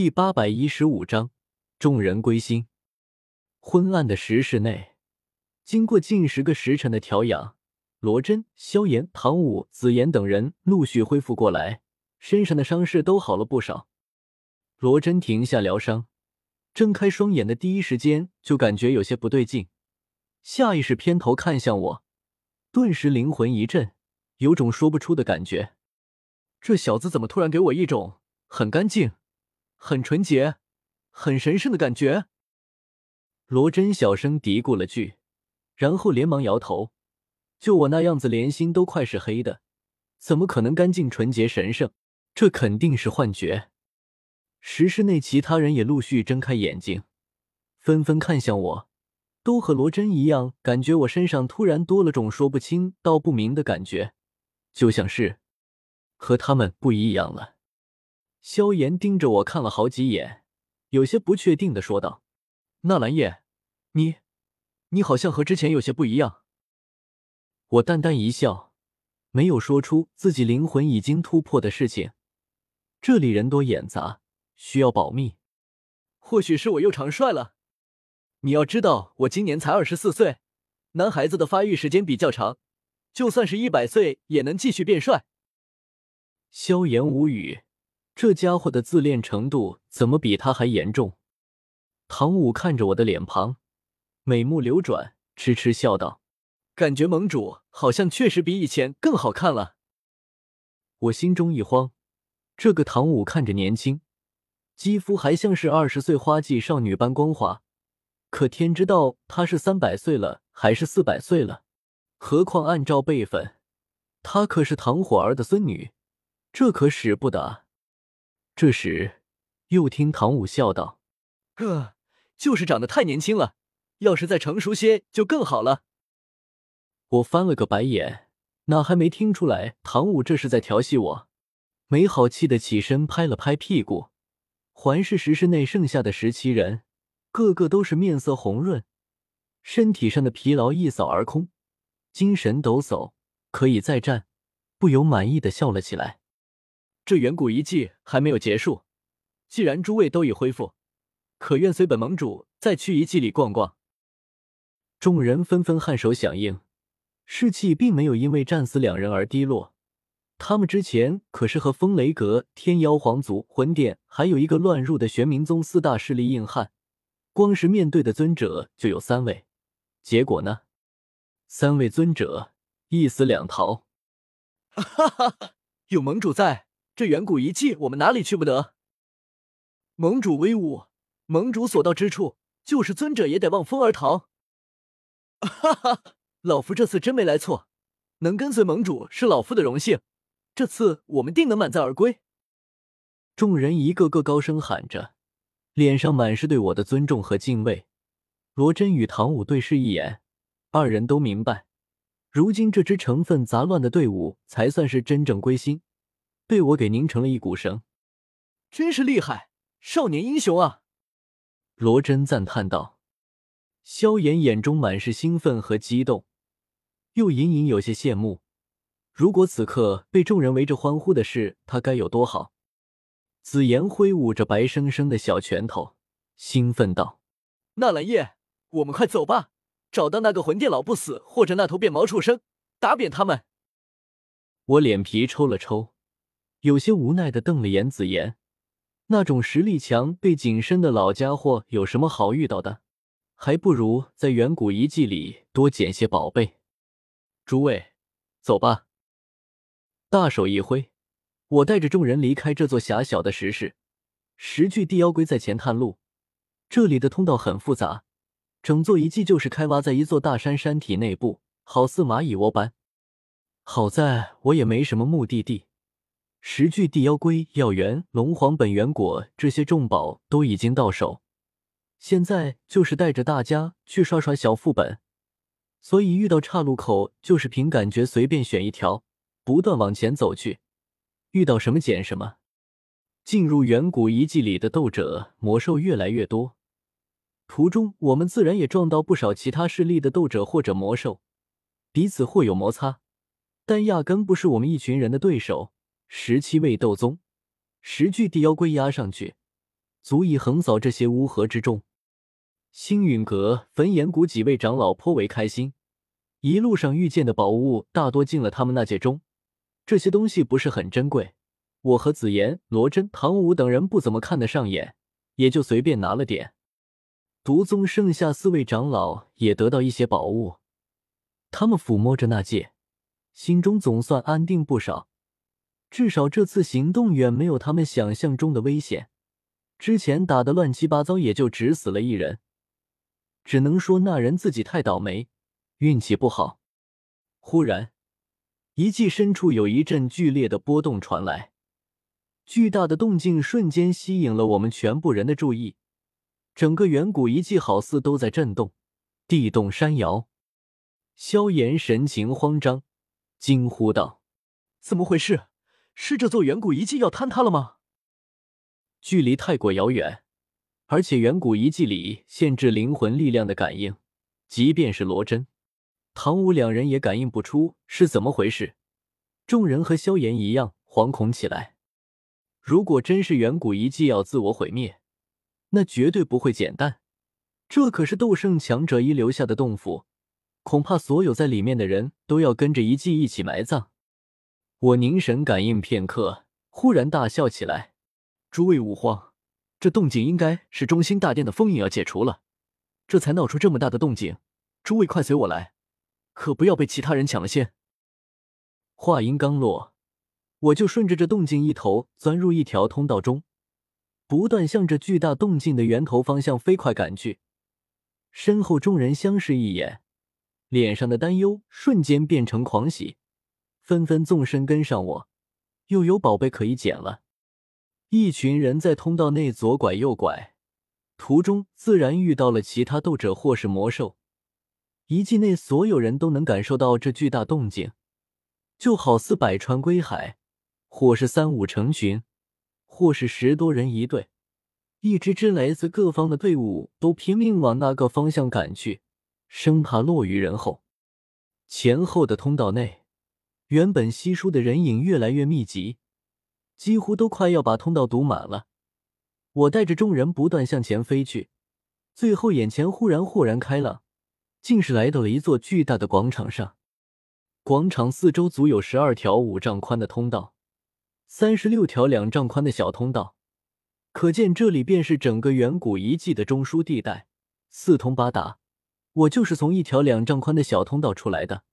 第八百一十五章，众人归心。昏暗的石室内，经过近十个时辰的调养，罗真、萧炎、唐舞、紫妍等人陆续恢复过来，身上的伤势都好了不少。罗真停下疗伤，睁开双眼的第一时间就感觉有些不对劲，下意识偏头看向我，顿时灵魂一震，有种说不出的感觉。这小子怎么突然给我一种很干净？很纯洁，很神圣的感觉。罗真小声嘀咕了句，然后连忙摇头：“就我那样子，连心都快是黑的，怎么可能干净、纯洁、神圣？这肯定是幻觉。”石室内其他人也陆续睁开眼睛，纷纷看向我，都和罗真一样，感觉我身上突然多了种说不清道不明的感觉，就像是和他们不一样了。萧炎盯着我看了好几眼，有些不确定的说道：“纳兰叶，你，你好像和之前有些不一样。”我淡淡一笑，没有说出自己灵魂已经突破的事情。这里人多眼杂，需要保密。或许是我又长帅了。你要知道，我今年才二十四岁，男孩子的发育时间比较长，就算是一百岁也能继续变帅。萧炎无语。这家伙的自恋程度怎么比他还严重？唐舞看着我的脸庞，美目流转，痴痴笑道：“感觉盟主好像确实比以前更好看了。”我心中一慌，这个唐舞看着年轻，肌肤还像是二十岁花季少女般光滑，可天知道她是三百岁了还是四百岁了？何况按照辈分，她可是唐火儿的孙女，这可使不得。这时，又听唐舞笑道：“呃，就是长得太年轻了，要是再成熟些就更好了。”我翻了个白眼，哪还没听出来唐舞这是在调戏我？没好气的起身拍了拍屁股，环视石室内剩下的十七人，个个都是面色红润，身体上的疲劳一扫而空，精神抖擞，可以再战，不由满意的笑了起来。这远古遗迹还没有结束，既然诸位都已恢复，可愿随本盟主再去遗迹里逛逛？众人纷纷颔首响应，士气并没有因为战死两人而低落。他们之前可是和风雷阁、天妖皇族、魂殿，还有一个乱入的玄冥宗四大势力硬汉，光是面对的尊者就有三位，结果呢，三位尊者一死两逃。哈哈哈，有盟主在。这远古遗迹，我们哪里去不得？盟主威武，盟主所到之处，就是尊者也得望风而逃。哈哈，老夫这次真没来错，能跟随盟主是老夫的荣幸，这次我们定能满载而归。众人一个个高声喊着，脸上满是对我的尊重和敬畏。罗真与唐舞对视一眼，二人都明白，如今这支成分杂乱的队伍才算是真正归心。被我给拧成了一股绳，真是厉害，少年英雄啊！罗真赞叹道。萧炎眼中满是兴奋和激动，又隐隐有些羡慕。如果此刻被众人围着欢呼的是他，该有多好！紫妍挥舞着白生生的小拳头，兴奋道：“纳兰叶，我们快走吧，找到那个魂殿老不死或者那头变毛畜生，打扁他们！”我脸皮抽了抽。有些无奈的瞪了眼紫妍，那种实力强、被紧身的老家伙有什么好遇到的？还不如在远古遗迹里多捡些宝贝。诸位，走吧！大手一挥，我带着众人离开这座狭小的石室。十具地妖龟在前探路，这里的通道很复杂，整座遗迹就是开挖在一座大山山体内部，好似蚂蚁窝般。好在我也没什么目的地。十具地妖龟、药源、龙皇本源果这些重宝都已经到手，现在就是带着大家去刷刷小副本。所以遇到岔路口，就是凭感觉随便选一条，不断往前走去，遇到什么捡什么。进入远古遗迹里的斗者魔兽越来越多，途中我们自然也撞到不少其他势力的斗者或者魔兽，彼此或有摩擦，但压根不是我们一群人的对手。十七位斗宗，十具地妖龟压上去，足以横扫这些乌合之众。星陨阁、焚炎谷几位长老颇为开心，一路上遇见的宝物大多进了他们那界中。这些东西不是很珍贵，我和紫妍、罗真、唐舞等人不怎么看得上眼，也就随便拿了点。毒宗剩下四位长老也得到一些宝物，他们抚摸着那戒，心中总算安定不少。至少这次行动远没有他们想象中的危险。之前打的乱七八糟，也就只死了一人。只能说那人自己太倒霉，运气不好。忽然，遗迹深处有一阵剧烈的波动传来，巨大的动静瞬间吸引了我们全部人的注意。整个远古遗迹好似都在震动，地动山摇。萧炎神情慌张，惊呼道：“怎么回事？是这座远古遗迹要坍塌了吗？”距离太过遥远。而且远古遗迹里限制灵魂力量的感应，即便是罗真、唐舞两人也感应不出是怎么回事。众人和萧炎一样惶恐起来。如果真是远古遗迹要自我毁灭，那绝对不会简单。这可是斗圣强者遗留下的洞府，恐怕所有在里面的人都要跟着遗迹一起埋葬。我凝神感应片刻，忽然大笑起来：“诸位勿慌。”这动静应该是中心大殿的封印要解除了，这才闹出这么大的动静。诸位快随我来，可不要被其他人抢了先。话音刚落，我就顺着这动静一头钻入一条通道中，不断向着巨大动静的源头方向飞快赶去。身后众人相视一眼，脸上的担忧瞬间变成狂喜，纷纷纵身跟上我，又有宝贝可以捡了。一群人在通道内左拐右拐，途中自然遇到了其他斗者或是魔兽。遗迹内所有人都能感受到这巨大动静，就好似百川归海，或是三五成群，或是十多人一队，一支支来自各方的队伍都拼命往那个方向赶去，生怕落于人后。前后的通道内，原本稀疏的人影越来越密集。几乎都快要把通道堵满了，我带着众人不断向前飞去，最后眼前忽然豁然开朗，竟是来到了一座巨大的广场上。广场四周足有十二条五丈宽的通道，三十六条两丈宽的小通道，可见这里便是整个远古遗迹的中枢地带，四通八达。我就是从一条两丈宽的小通道出来的。